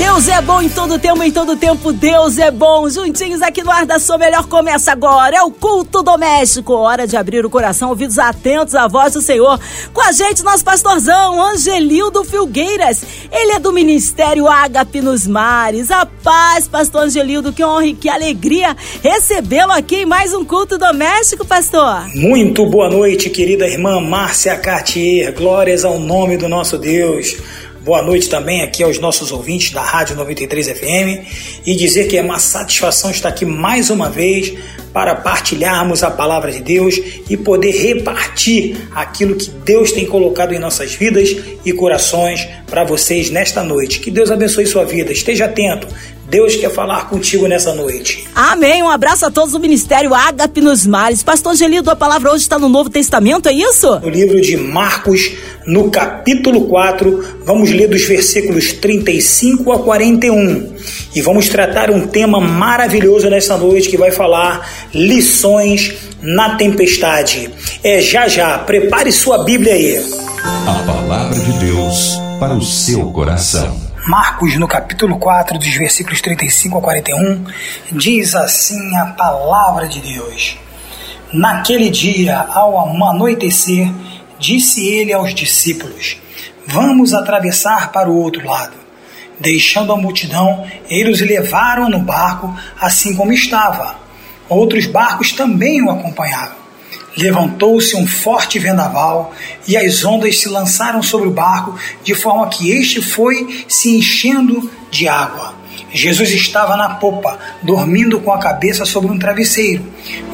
Deus é bom em todo tempo, em todo tempo Deus é bom. Juntinhos aqui no ar da sua melhor começa agora. É o culto doméstico. Hora de abrir o coração, ouvidos atentos à voz do Senhor. Com a gente, nosso pastorzão, Angelildo Filgueiras. Ele é do Ministério Ágape nos Mares. A paz, pastor Angelildo, que honra e que alegria recebê-lo aqui em mais um culto doméstico, pastor. Muito boa noite, querida irmã Márcia Cartier. Glórias ao nome do nosso Deus. Boa noite também aqui aos nossos ouvintes da Rádio 93 FM e dizer que é uma satisfação estar aqui mais uma vez para partilharmos a palavra de Deus e poder repartir aquilo que Deus tem colocado em nossas vidas e corações para vocês nesta noite. Que Deus abençoe sua vida. Esteja atento. Deus quer falar contigo nessa noite. Amém. Um abraço a todos do Ministério Ágape nos Mares. Pastor Angelino, a palavra hoje está no Novo Testamento, é isso? No livro de Marcos, no capítulo 4, vamos ler dos versículos 35 a 41. E vamos tratar um tema maravilhoso nessa noite que vai falar lições na tempestade. É já já. Prepare sua Bíblia aí. A palavra de Deus para o seu coração. Marcos, no capítulo 4, dos versículos 35 a 41, diz assim a palavra de Deus: Naquele dia, ao anoitecer, disse ele aos discípulos: Vamos atravessar para o outro lado. Deixando a multidão, eles levaram no barco, assim como estava. Outros barcos também o acompanhavam. Levantou-se um forte vendaval e as ondas se lançaram sobre o barco, de forma que este foi se enchendo de água. Jesus estava na popa, dormindo com a cabeça sobre um travesseiro.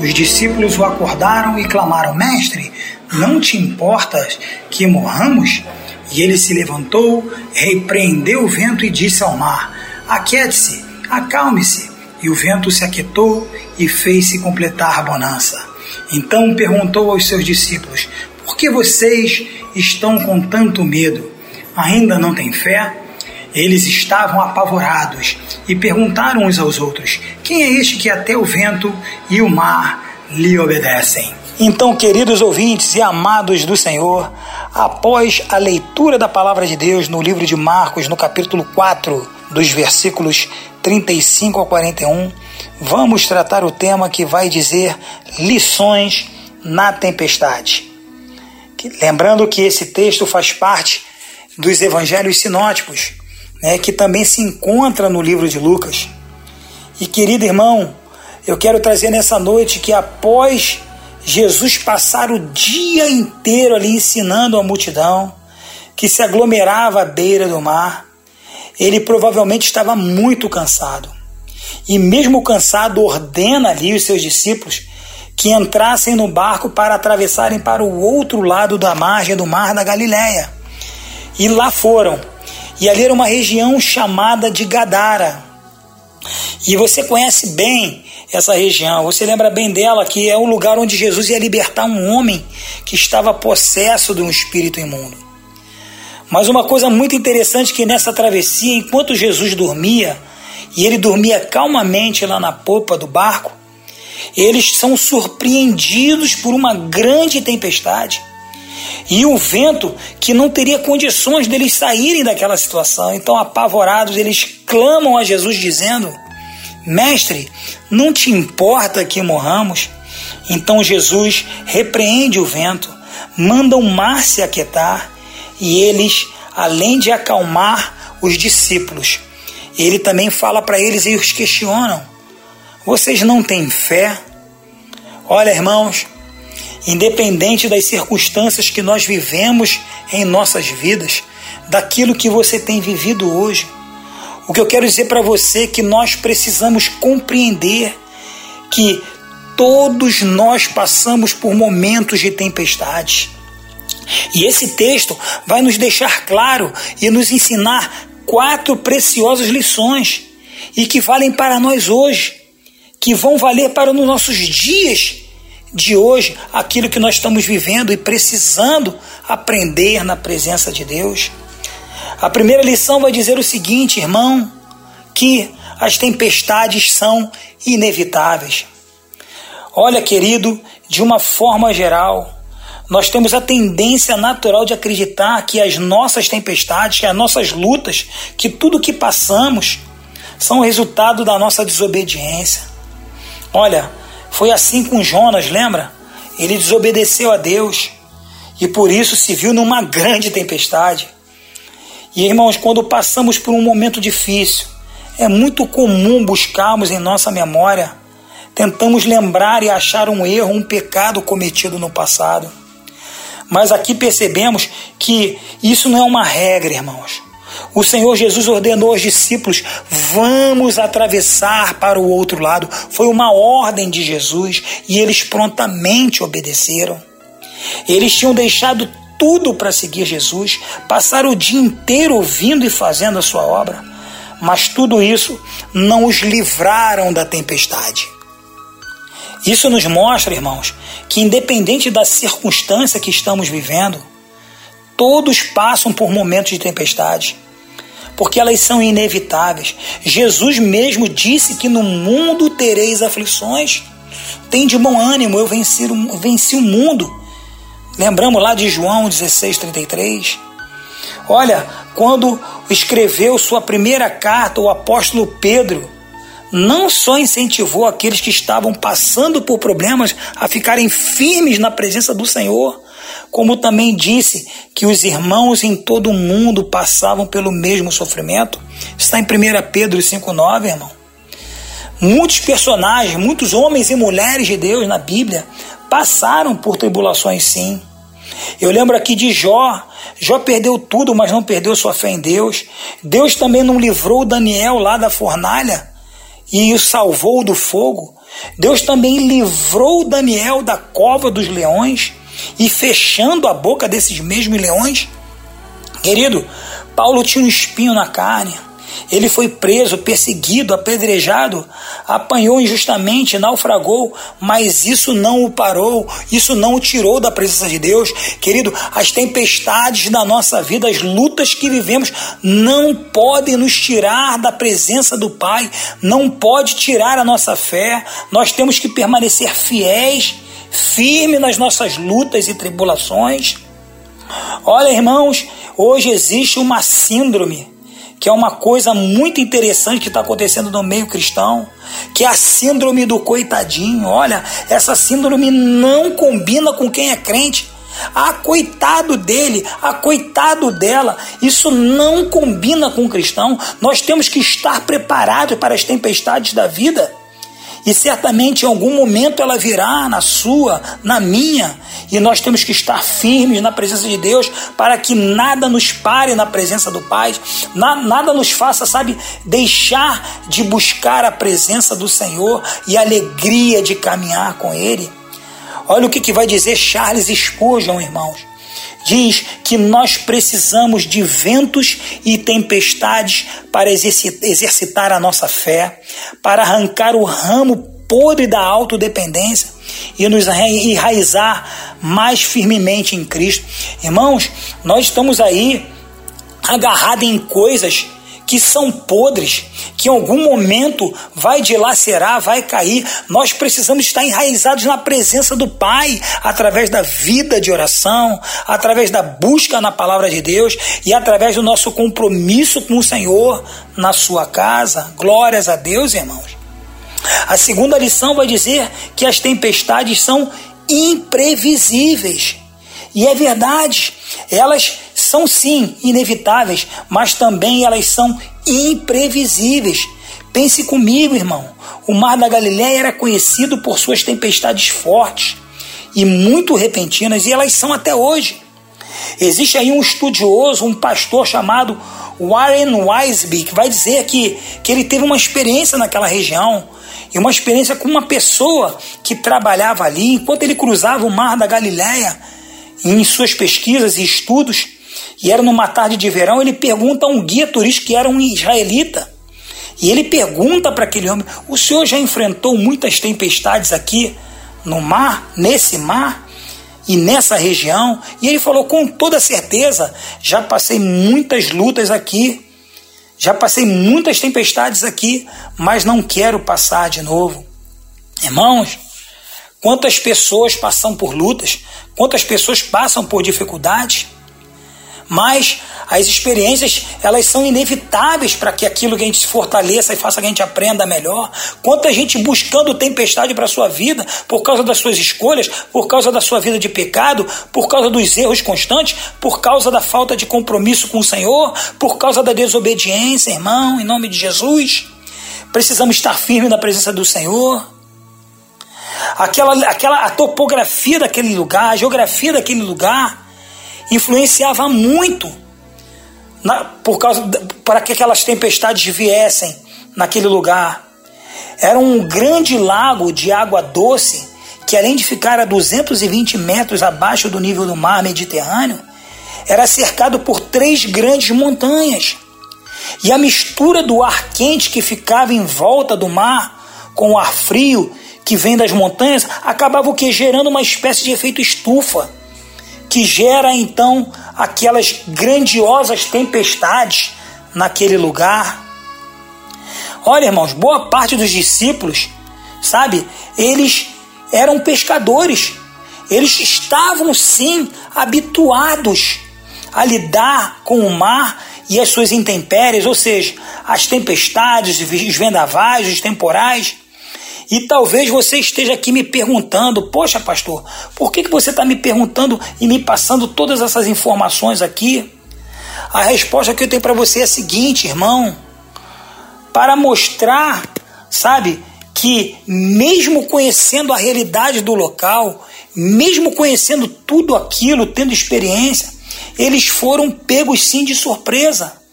Os discípulos o acordaram e clamaram: Mestre, não te importas que morramos? E ele se levantou, repreendeu o vento e disse ao mar: Aquiete-se, acalme-se. E o vento se aquietou e fez-se completar a bonança. Então perguntou aos seus discípulos: Por que vocês estão com tanto medo? Ainda não têm fé? Eles estavam apavorados e perguntaram uns aos outros: Quem é este que até o vento e o mar lhe obedecem? Então, queridos ouvintes e amados do Senhor, após a leitura da palavra de Deus no livro de Marcos, no capítulo 4, dos versículos 35 a 41, vamos tratar o tema que vai dizer lições na tempestade. Lembrando que esse texto faz parte dos evangelhos sinóticos, né, que também se encontra no livro de Lucas. E querido irmão, eu quero trazer nessa noite que após Jesus passar o dia inteiro ali ensinando a multidão que se aglomerava à beira do mar, ele provavelmente estava muito cansado. E mesmo cansado, ordena ali os seus discípulos que entrassem no barco para atravessarem para o outro lado da margem do mar da Galiléia. E lá foram. E ali era uma região chamada de Gadara. E você conhece bem essa região, você lembra bem dela, que é o lugar onde Jesus ia libertar um homem que estava possesso de um espírito imundo. Mas uma coisa muito interessante que nessa travessia, enquanto Jesus dormia, e ele dormia calmamente lá na popa do barco, eles são surpreendidos por uma grande tempestade e um vento que não teria condições deles saírem daquela situação. Então, apavorados, eles clamam a Jesus dizendo: Mestre, não te importa que morramos? Então Jesus repreende o vento, manda o mar se aquietar e eles, além de acalmar os discípulos, ele também fala para eles e os questionam: Vocês não têm fé? Olha, irmãos, independente das circunstâncias que nós vivemos em nossas vidas, daquilo que você tem vivido hoje, o que eu quero dizer para você é que nós precisamos compreender que todos nós passamos por momentos de tempestade. E esse texto vai nos deixar claro e nos ensinar quatro preciosas lições e que valem para nós hoje, que vão valer para os nossos dias de hoje, aquilo que nós estamos vivendo e precisando aprender na presença de Deus. A primeira lição vai dizer o seguinte, irmão, que as tempestades são inevitáveis. Olha, querido, de uma forma geral, nós temos a tendência natural de acreditar que as nossas tempestades, que as nossas lutas, que tudo que passamos são resultado da nossa desobediência. Olha, foi assim com Jonas, lembra? Ele desobedeceu a Deus e por isso se viu numa grande tempestade. E irmãos, quando passamos por um momento difícil, é muito comum buscarmos em nossa memória, tentamos lembrar e achar um erro, um pecado cometido no passado. Mas aqui percebemos que isso não é uma regra, irmãos. O Senhor Jesus ordenou aos discípulos: vamos atravessar para o outro lado. Foi uma ordem de Jesus e eles prontamente obedeceram. Eles tinham deixado tudo para seguir Jesus, passaram o dia inteiro ouvindo e fazendo a sua obra, mas tudo isso não os livraram da tempestade. Isso nos mostra, irmãos, que independente da circunstância que estamos vivendo, todos passam por momentos de tempestade, porque elas são inevitáveis. Jesus mesmo disse que no mundo tereis aflições. Tem de bom ânimo, eu venci, venci o mundo. Lembramos lá de João 16,33? Olha, quando escreveu sua primeira carta, o apóstolo Pedro não só incentivou aqueles que estavam passando por problemas a ficarem firmes na presença do Senhor, como também disse que os irmãos em todo o mundo passavam pelo mesmo sofrimento. Está em 1 Pedro 5,9, irmão. Muitos personagens, muitos homens e mulheres de Deus na Bíblia passaram por tribulações sim. Eu lembro aqui de Jó. Jó perdeu tudo, mas não perdeu sua fé em Deus. Deus também não livrou Daniel lá da fornalha e o salvou do fogo. Deus também livrou Daniel da cova dos leões e fechando a boca desses mesmos leões. Querido, Paulo tinha um espinho na carne. Ele foi preso, perseguido, apedrejado, apanhou injustamente, naufragou, mas isso não o parou, isso não o tirou da presença de Deus. Querido, as tempestades da nossa vida, as lutas que vivemos, não podem nos tirar da presença do Pai, não pode tirar a nossa fé. Nós temos que permanecer fiéis, firmes nas nossas lutas e tribulações. Olha, irmãos, hoje existe uma síndrome que é uma coisa muito interessante que está acontecendo no meio cristão, que é a síndrome do coitadinho. Olha, essa síndrome não combina com quem é crente. Ah, coitado dele, ah, coitado dela. Isso não combina com o cristão. Nós temos que estar preparados para as tempestades da vida. E certamente em algum momento ela virá na sua, na minha, e nós temos que estar firmes na presença de Deus para que nada nos pare na presença do Pai, nada nos faça, sabe, deixar de buscar a presença do Senhor e a alegria de caminhar com Ele. Olha o que, que vai dizer Charles Spurgeon, irmãos diz que nós precisamos de ventos e tempestades para exercitar a nossa fé, para arrancar o ramo podre da autodependência e nos enraizar mais firmemente em Cristo. Irmãos, nós estamos aí agarrados em coisas que são podres, que em algum momento vai dilacerar, vai cair. Nós precisamos estar enraizados na presença do Pai, através da vida de oração, através da busca na palavra de Deus e através do nosso compromisso com o Senhor na sua casa. Glórias a Deus, irmãos. A segunda lição vai dizer que as tempestades são imprevisíveis. E é verdade, elas são sim inevitáveis, mas também elas são imprevisíveis. Pense comigo, irmão. O Mar da Galiléia era conhecido por suas tempestades fortes e muito repentinas, e elas são até hoje. Existe aí um estudioso, um pastor chamado Warren Wisby, que vai dizer que, que ele teve uma experiência naquela região, e uma experiência com uma pessoa que trabalhava ali, enquanto ele cruzava o Mar da Galiléia, em suas pesquisas e estudos, e era numa tarde de verão, ele pergunta a um guia turístico que era um israelita. E ele pergunta para aquele homem: O senhor já enfrentou muitas tempestades aqui no mar, nesse mar e nessa região? E ele falou: Com toda certeza, já passei muitas lutas aqui. Já passei muitas tempestades aqui, mas não quero passar de novo. Irmãos, quantas pessoas passam por lutas, quantas pessoas passam por dificuldades, mas as experiências elas são inevitáveis para que aquilo que a gente se fortaleça e faça que a gente aprenda melhor. Quanta gente buscando tempestade para a sua vida por causa das suas escolhas, por causa da sua vida de pecado, por causa dos erros constantes, por causa da falta de compromisso com o Senhor, por causa da desobediência, irmão, em nome de Jesus. Precisamos estar firmes na presença do Senhor. Aquela, aquela a topografia daquele lugar, a geografia daquele lugar influenciava muito na, por causa para que aquelas tempestades viessem naquele lugar. Era um grande lago de água doce que além de ficar a 220 metros abaixo do nível do mar Mediterrâneo, era cercado por três grandes montanhas. E a mistura do ar quente que ficava em volta do mar com o ar frio que vem das montanhas acabava o que gerando uma espécie de efeito estufa que gera então aquelas grandiosas tempestades naquele lugar. Olha, irmãos, boa parte dos discípulos, sabe, eles eram pescadores. Eles estavam sim habituados a lidar com o mar e as suas intempéries, ou seja, as tempestades, os vendavais, os temporais. E talvez você esteja aqui me perguntando: Poxa, pastor, por que, que você está me perguntando e me passando todas essas informações aqui? A resposta que eu tenho para você é a seguinte, irmão: para mostrar, sabe, que mesmo conhecendo a realidade do local, mesmo conhecendo tudo aquilo, tendo experiência, eles foram pegos sim de surpresa.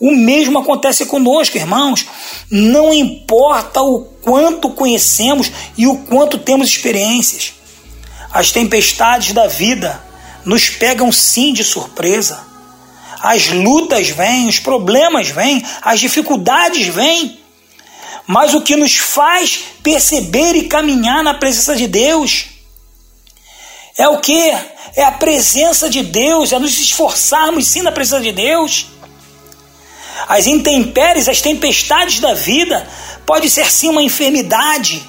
O mesmo acontece conosco, irmãos. Não importa o quanto conhecemos e o quanto temos experiências. As tempestades da vida nos pegam sim de surpresa. As lutas vêm, os problemas vêm, as dificuldades vêm. Mas o que nos faz perceber e caminhar na presença de Deus é o que? É a presença de Deus, é nos esforçarmos sim na presença de Deus. As intempéries, as tempestades da vida pode ser sim uma enfermidade,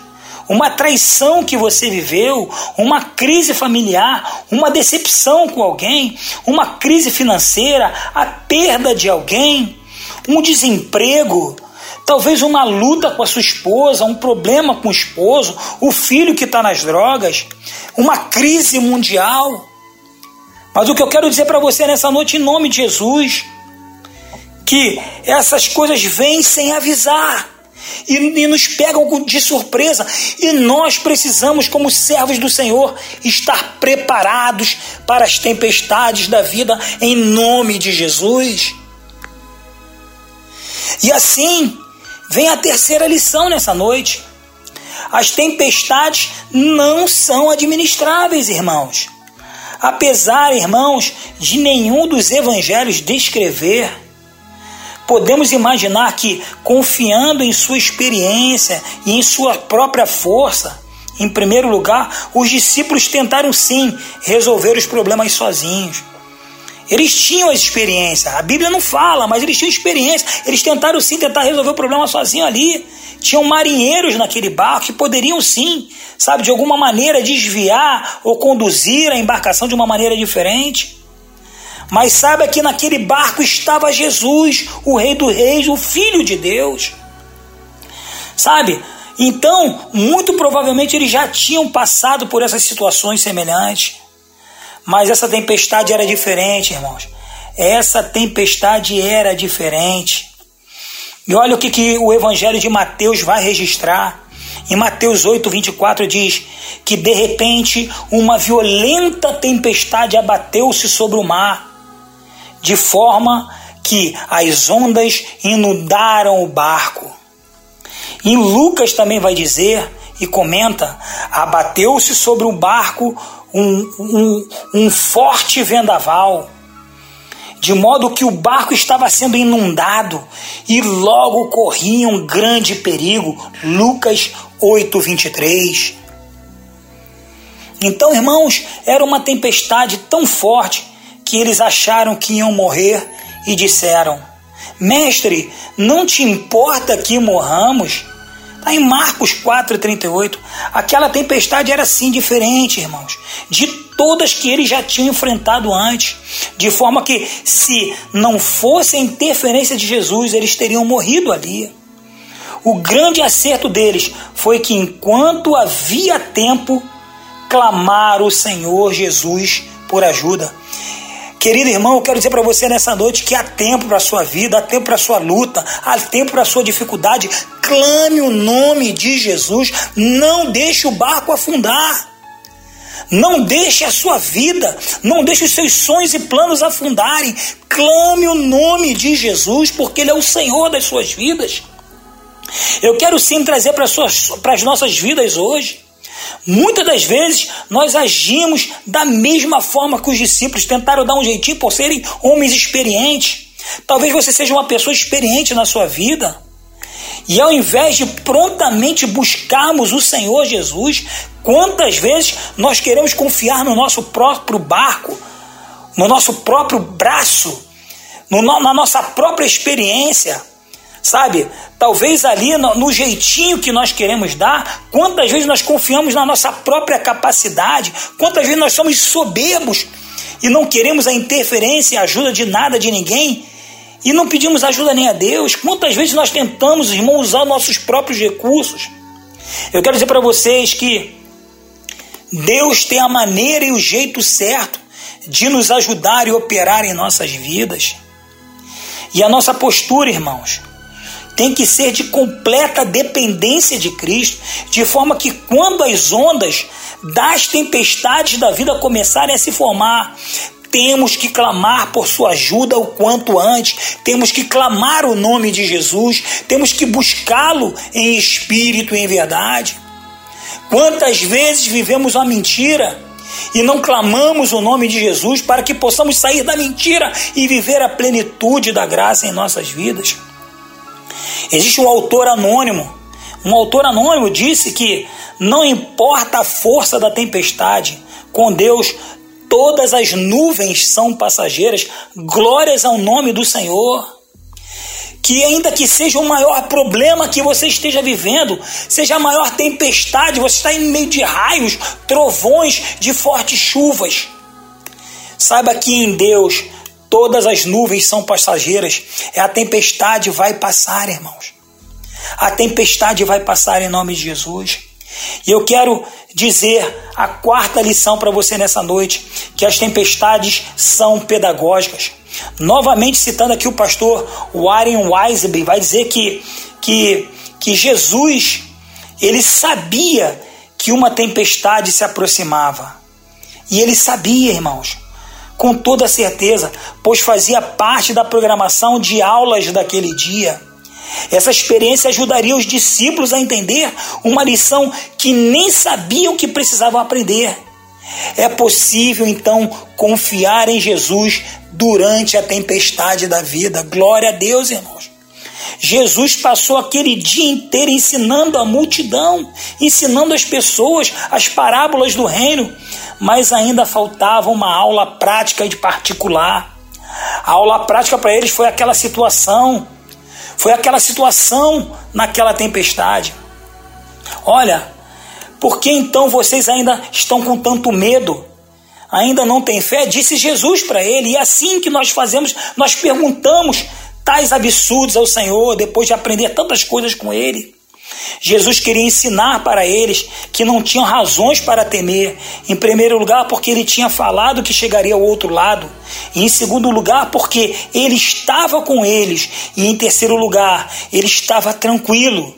uma traição que você viveu, uma crise familiar, uma decepção com alguém, uma crise financeira, a perda de alguém, um desemprego, talvez uma luta com a sua esposa, um problema com o esposo, o filho que está nas drogas, uma crise mundial. Mas o que eu quero dizer para você nessa noite, em nome de Jesus, que essas coisas vêm sem avisar. E, e, nos pegam de surpresa, e nós precisamos, como servos do Senhor, estar preparados para as tempestades da vida em nome de Jesus. E assim vem a terceira lição nessa noite. As tempestades não são administráveis, irmãos. Apesar, irmãos, de nenhum dos evangelhos descrever Podemos imaginar que, confiando em sua experiência e em sua própria força, em primeiro lugar, os discípulos tentaram sim resolver os problemas sozinhos. Eles tinham a experiência. A Bíblia não fala, mas eles tinham experiência. Eles tentaram sim tentar resolver o problema sozinho ali. Tinham marinheiros naquele barco que poderiam sim, sabe, de alguma maneira desviar ou conduzir a embarcação de uma maneira diferente. Mas saiba que naquele barco estava Jesus, o Rei dos Reis, o Filho de Deus. Sabe? Então, muito provavelmente eles já tinham passado por essas situações semelhantes. Mas essa tempestade era diferente, irmãos. Essa tempestade era diferente. E olha o que, que o Evangelho de Mateus vai registrar. Em Mateus 8, 24 diz que de repente uma violenta tempestade abateu-se sobre o mar de forma que as ondas inundaram o barco. Em Lucas também vai dizer e comenta: abateu-se sobre o barco um, um, um forte vendaval, de modo que o barco estava sendo inundado e logo corria um grande perigo. Lucas 8, 23. Então, irmãos, era uma tempestade tão forte que eles acharam que iam morrer e disseram: Mestre, não te importa que morramos? Está em Marcos 4,38. Aquela tempestade era sim diferente, irmãos, de todas que eles já tinham enfrentado antes. De forma que, se não fosse a interferência de Jesus, eles teriam morrido ali. O grande acerto deles foi que, enquanto havia tempo, clamaram o Senhor Jesus por ajuda. Querido irmão, eu quero dizer para você nessa noite que há tempo para sua vida, há tempo para a sua luta, há tempo para a sua dificuldade. Clame o nome de Jesus, não deixe o barco afundar. Não deixe a sua vida, não deixe os seus sonhos e planos afundarem. Clame o nome de Jesus, porque Ele é o Senhor das suas vidas. Eu quero sim trazer para as nossas vidas hoje Muitas das vezes nós agimos da mesma forma que os discípulos tentaram dar um jeitinho por serem homens experientes. Talvez você seja uma pessoa experiente na sua vida. E ao invés de prontamente buscarmos o Senhor Jesus, quantas vezes nós queremos confiar no nosso próprio barco, no nosso próprio braço, no, na nossa própria experiência, sabe? Talvez ali no, no, jeitinho que nós queremos dar, quantas vezes nós confiamos na nossa própria capacidade, quantas vezes nós somos soberbos e não queremos a interferência e a ajuda de nada, de ninguém, e não pedimos ajuda nem a Deus. Quantas vezes nós tentamos, irmão, usar nossos próprios recursos? Eu quero dizer para vocês que Deus tem a maneira e o jeito certo de nos ajudar e operar em nossas vidas. E a nossa postura, irmãos, tem que ser de completa dependência de Cristo, de forma que quando as ondas das tempestades da vida começarem a se formar, temos que clamar por sua ajuda o quanto antes, temos que clamar o nome de Jesus, temos que buscá-lo em espírito e em verdade. Quantas vezes vivemos uma mentira e não clamamos o nome de Jesus para que possamos sair da mentira e viver a plenitude da graça em nossas vidas? Existe um autor anônimo. Um autor anônimo disse que não importa a força da tempestade, com Deus todas as nuvens são passageiras. Glórias ao nome do Senhor. Que ainda que seja o maior problema que você esteja vivendo, seja a maior tempestade, você está em meio de raios, trovões, de fortes chuvas. Saiba que em Deus Todas as nuvens são passageiras. É a tempestade vai passar, irmãos. A tempestade vai passar em nome de Jesus. E eu quero dizer a quarta lição para você nessa noite, que as tempestades são pedagógicas. Novamente citando aqui o pastor Warren Wiseby, vai dizer que, que, que Jesus, ele sabia que uma tempestade se aproximava. E ele sabia, irmãos com toda certeza, pois fazia parte da programação de aulas daquele dia. Essa experiência ajudaria os discípulos a entender uma lição que nem sabiam que precisavam aprender. É possível então confiar em Jesus durante a tempestade da vida. Glória a Deus, irmãos. Jesus passou aquele dia inteiro ensinando a multidão, ensinando as pessoas as parábolas do reino, mas ainda faltava uma aula prática de particular. A aula prática para eles foi aquela situação, foi aquela situação naquela tempestade. Olha, por que então vocês ainda estão com tanto medo? Ainda não têm fé? Disse Jesus para ele. E é assim que nós fazemos, nós perguntamos tais absurdos ao Senhor depois de aprender tantas coisas com ele. Jesus queria ensinar para eles que não tinham razões para temer. Em primeiro lugar, porque ele tinha falado que chegaria ao outro lado. E em segundo lugar, porque ele estava com eles. E em terceiro lugar, ele estava tranquilo.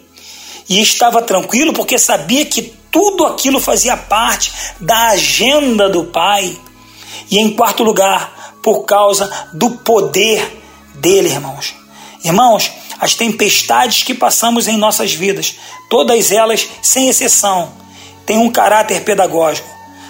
E estava tranquilo porque sabia que tudo aquilo fazia parte da agenda do Pai. E em quarto lugar, por causa do poder dele, irmãos. Irmãos, as tempestades que passamos em nossas vidas, todas elas, sem exceção, têm um caráter pedagógico,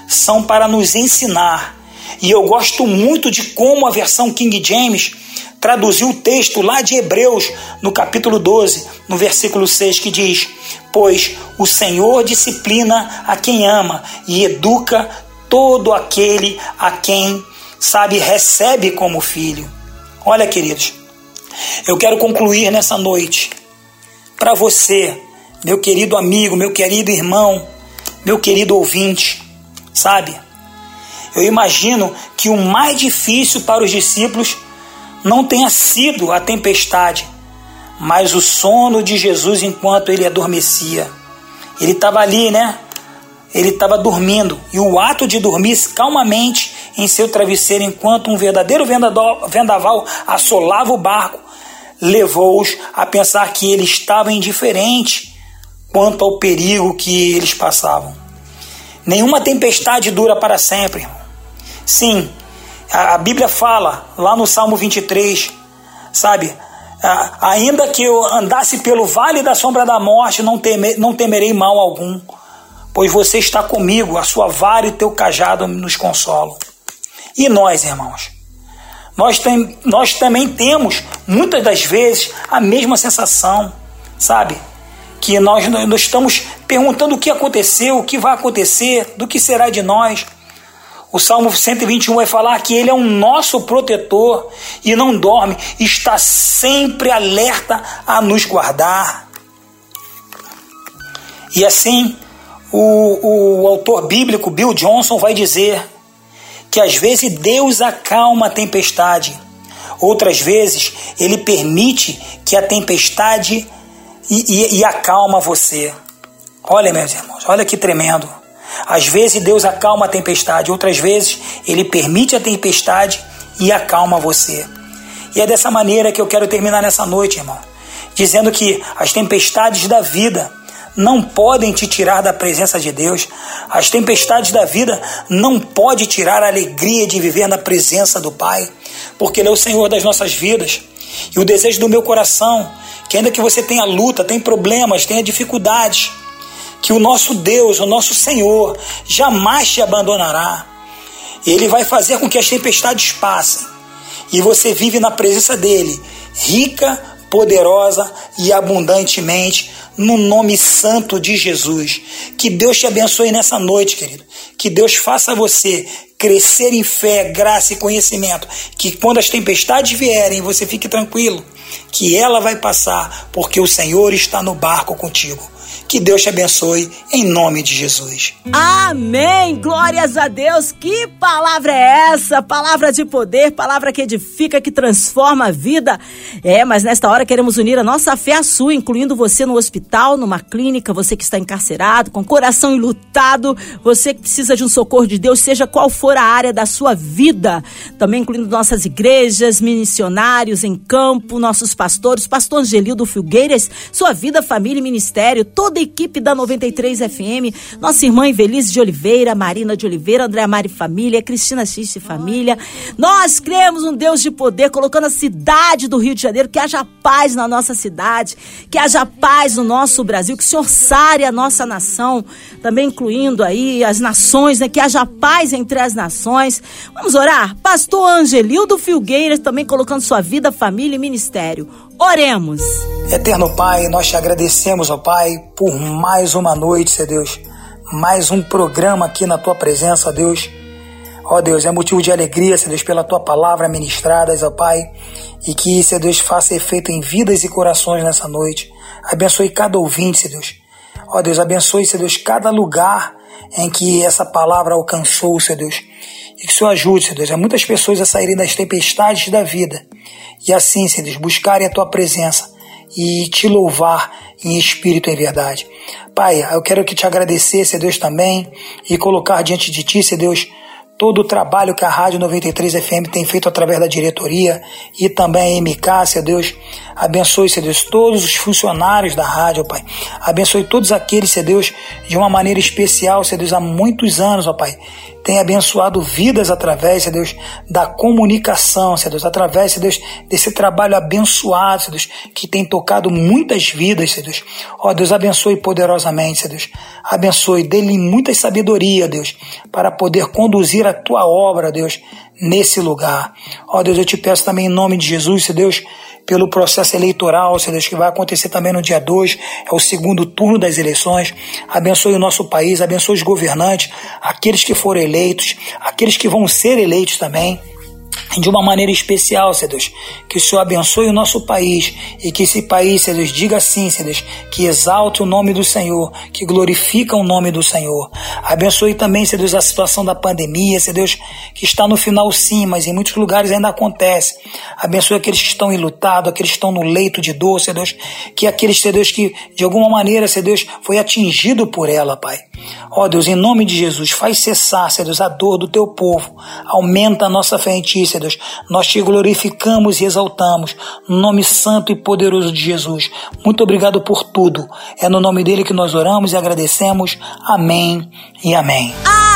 são para nos ensinar. E eu gosto muito de como a versão King James traduziu o texto lá de Hebreus, no capítulo 12, no versículo 6, que diz: Pois o Senhor disciplina a quem ama e educa todo aquele a quem, sabe, recebe como filho. Olha, queridos, Eu quero concluir nessa noite para você, meu querido amigo, meu querido irmão, meu querido ouvinte, sabe? Eu imagino que o mais difícil para os discípulos não tenha sido a tempestade, mas o sono de Jesus enquanto ele adormecia. Ele estava ali, né? Ele estava dormindo e o ato de dormir calmamente em seu travesseiro enquanto um verdadeiro vendaval assolava o barco levou-os a pensar que ele estava indiferente quanto ao perigo que eles passavam. Nenhuma tempestade dura para sempre. Sim, a Bíblia fala lá no Salmo 23, sabe? Ainda que eu andasse pelo vale da sombra da morte, não, teme, não temerei mal algum, pois você está comigo, a sua vara e o teu cajado nos consolam. E nós, irmãos? Nós, tem, nós também temos, muitas das vezes, a mesma sensação, sabe? Que nós, nós estamos perguntando o que aconteceu, o que vai acontecer, do que será de nós. O Salmo 121 vai falar que ele é um nosso protetor e não dorme, está sempre alerta a nos guardar. E assim, o, o autor bíblico Bill Johnson vai dizer que às vezes Deus acalma a tempestade, outras vezes Ele permite que a tempestade e, e, e acalma você. Olha, meus irmãos, olha que tremendo. Às vezes Deus acalma a tempestade, outras vezes Ele permite a tempestade e acalma você. E é dessa maneira que eu quero terminar nessa noite, irmão, dizendo que as tempestades da vida não podem te tirar da presença de Deus. As tempestades da vida não podem tirar a alegria de viver na presença do Pai, porque Ele é o Senhor das nossas vidas. E o desejo do meu coração, que ainda que você tenha luta, tenha problemas, tenha dificuldades, que o nosso Deus, o nosso Senhor, jamais te abandonará. Ele vai fazer com que as tempestades passem e você vive na presença dele, rica, poderosa e abundantemente, no nome santo de Jesus. Que Deus te abençoe nessa noite, querido. Que Deus faça você crescer em fé, graça e conhecimento. Que quando as tempestades vierem, você fique tranquilo, que ela vai passar, porque o Senhor está no barco contigo. Que Deus te abençoe em nome de Jesus. Amém! Glórias a Deus! Que palavra é essa? Palavra de poder, palavra que edifica, que transforma a vida. É, mas nesta hora queremos unir a nossa fé à sua, incluindo você no hospital, numa clínica, você que está encarcerado, com coração enlutado, você que precisa de um socorro de Deus, seja qual for a área da sua vida. Também incluindo nossas igrejas, missionários em campo, nossos pastores, pastor Angelildo Filgueiras, sua vida, família e ministério, toda a equipe da 93 FM, nossa irmã Invelise de Oliveira, Marina de Oliveira, André Mari Família, Cristina Xiste Família. Nós cremos um Deus de poder, colocando a cidade do Rio de Janeiro, que haja paz na nossa cidade, que haja paz no nosso Brasil, que o Senhor sare a nossa nação, também incluindo aí as nações, né, que haja paz entre as nações. Vamos orar? Pastor Angelildo Filgueiras, também colocando sua vida, família e ministério. Oremos. Eterno Pai, nós te agradecemos, ó Pai, por mais uma noite, Senhor Deus. Mais um programa aqui na tua presença, ó Deus. Ó Deus, é motivo de alegria, Senhor Deus, pela tua palavra ministrada, ó Pai. E que, Senhor Deus, faça efeito em vidas e corações nessa noite. Abençoe cada ouvinte, Senhor Deus. Ó Deus, abençoe, Senhor Deus, cada lugar em que essa palavra alcançou, Senhor Deus. E que o Senhor ajude, Senhor Deus, a muitas pessoas a saírem das tempestades da vida e assim, Senhor Deus, buscarem a tua presença e te louvar em espírito e em verdade. Pai, eu quero que te agradecer, Senhor Deus, também e colocar diante de ti, Senhor Deus, todo o trabalho que a Rádio 93 FM tem feito através da diretoria e também a MK, Senhor Deus. Abençoe, Senhor Deus, todos os funcionários da rádio, Pai. Abençoe todos aqueles, Senhor Deus, de uma maneira especial, Senhor Deus, há muitos anos, ó Pai tem abençoado vidas através, Senhor Deus, da comunicação, Senhor Deus, através, Senhor Deus, desse trabalho abençoado, Senhor Deus, que tem tocado muitas vidas, Senhor Deus. Ó Deus, abençoe poderosamente, Senhor Deus. Abençoe, dê-lhe muita sabedoria, Deus, para poder conduzir a tua obra, Deus, nesse lugar. Ó Deus, eu te peço também em nome de Jesus, Senhor Deus, pelo processo eleitoral, Senhor Deus, que vai acontecer também no dia 2, é o segundo turno das eleições. Abençoe o nosso país, abençoe os governantes, aqueles que foram eleitos, aqueles que vão ser eleitos também. De uma maneira especial, Senhor Deus. Que o Senhor abençoe o nosso país e que esse país, Senhor Deus, diga sim, Senhor Deus, que exalte o nome do Senhor, que glorifica o nome do Senhor. Abençoe também, Senhor Deus, a situação da pandemia, Senhor Deus, que está no final sim, mas em muitos lugares ainda acontece. Abençoe aqueles que estão enlutados, aqueles que estão no leito de dor, Senhor Deus, que aqueles, Senhor Deus, que de alguma maneira, Senhor Deus, foi atingido por ela, Pai. Ó Deus, em nome de Jesus, faz cessar, Senhor Deus, a dor do teu povo. Aumenta a nossa fé em ti, Nós te glorificamos e exaltamos. No nome santo e poderoso de Jesus. Muito obrigado por tudo. É no nome dele que nós oramos e agradecemos. Amém e amém.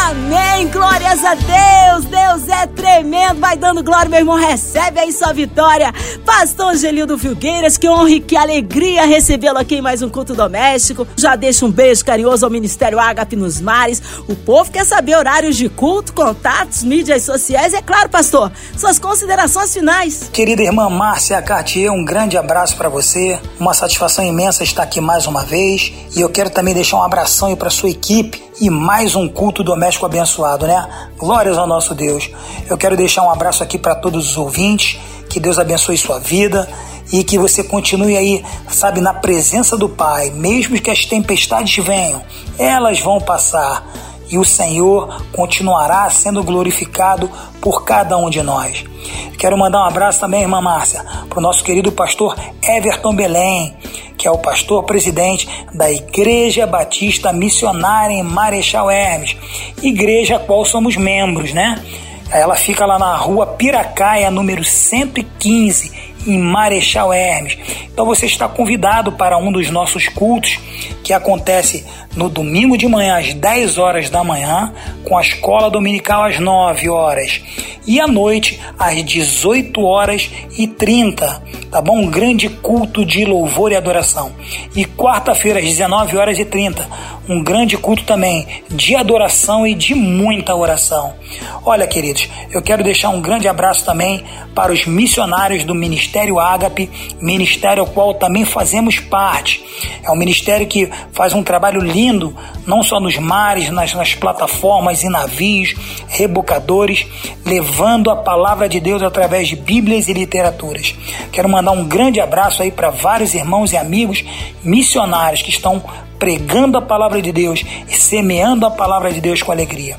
Amém! Glórias a Deus! Deus é tremendo! Vai dando glória, meu irmão. Recebe aí sua vitória. Pastor Angelildo Filgueiras, que honra e que alegria recebê-lo aqui em mais um culto doméstico. Já deixa um beijo carinhoso ao Ministério Ágape nos Mares. O povo quer saber horários de culto, contatos, mídias sociais. É claro, pastor, suas considerações finais. Querida irmã Márcia Cartier, um grande abraço para você. Uma satisfação imensa estar aqui mais uma vez. E eu quero também deixar um abração para sua equipe e mais um culto doméstico abençoado, né? Glórias ao nosso Deus. Eu quero deixar um abraço aqui para todos os ouvintes. Que Deus abençoe sua vida e que você continue aí, sabe, na presença do Pai, mesmo que as tempestades venham, elas vão passar e o Senhor continuará sendo glorificado por cada um de nós. Quero mandar um abraço também, irmã Márcia, para o nosso querido pastor Everton Belém, que é o pastor presidente da Igreja Batista Missionária em Marechal Hermes, igreja a qual somos membros, né? Ela fica lá na rua Piracaia, número 115, em Marechal Hermes. Então você está convidado para um dos nossos cultos que acontece no domingo de manhã às 10 horas da manhã, com a escola dominical às 9 horas e à noite às 18 horas e 30, tá bom? Um grande culto de louvor e adoração. E quarta-feira às 19 horas e 30, um grande culto também de adoração e de muita oração. Olha, queridos, eu quero deixar um grande abraço também para os missionários do Ministério Ágape, ministério ao qual também fazemos parte. É um ministério que faz um trabalho lindo, não só nos mares, nas, nas plataformas e navios, rebocadores, levando a palavra de Deus através de Bíblias e literaturas. Quero mandar um grande abraço aí para vários irmãos e amigos missionários que estão pregando a palavra de Deus e semeando a palavra de Deus com alegria.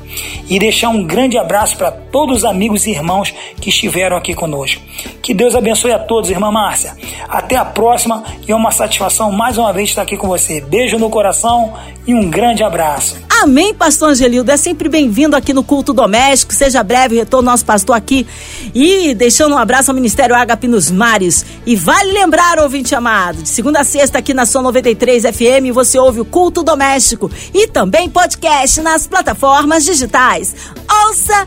E deixar um grande abraço para todos os amigos e irmãos que estiveram aqui conosco. Que Deus abençoe a todos, irmã Márcia. Até a próxima e é uma satisfação mais uma vez estar aqui com você. Beijo no coração e um grande abraço. Amém, pastor Angelildo. É sempre bem-vindo aqui no culto doméstico. Seja breve, retorno nosso pastor aqui. E deixando um abraço ao Ministério Agape nos Mares. E vale lembrar, ouvinte amado, de segunda a sexta aqui na sua 93 FM, você ouve o culto doméstico e também podcast nas plataformas digitais. Ouça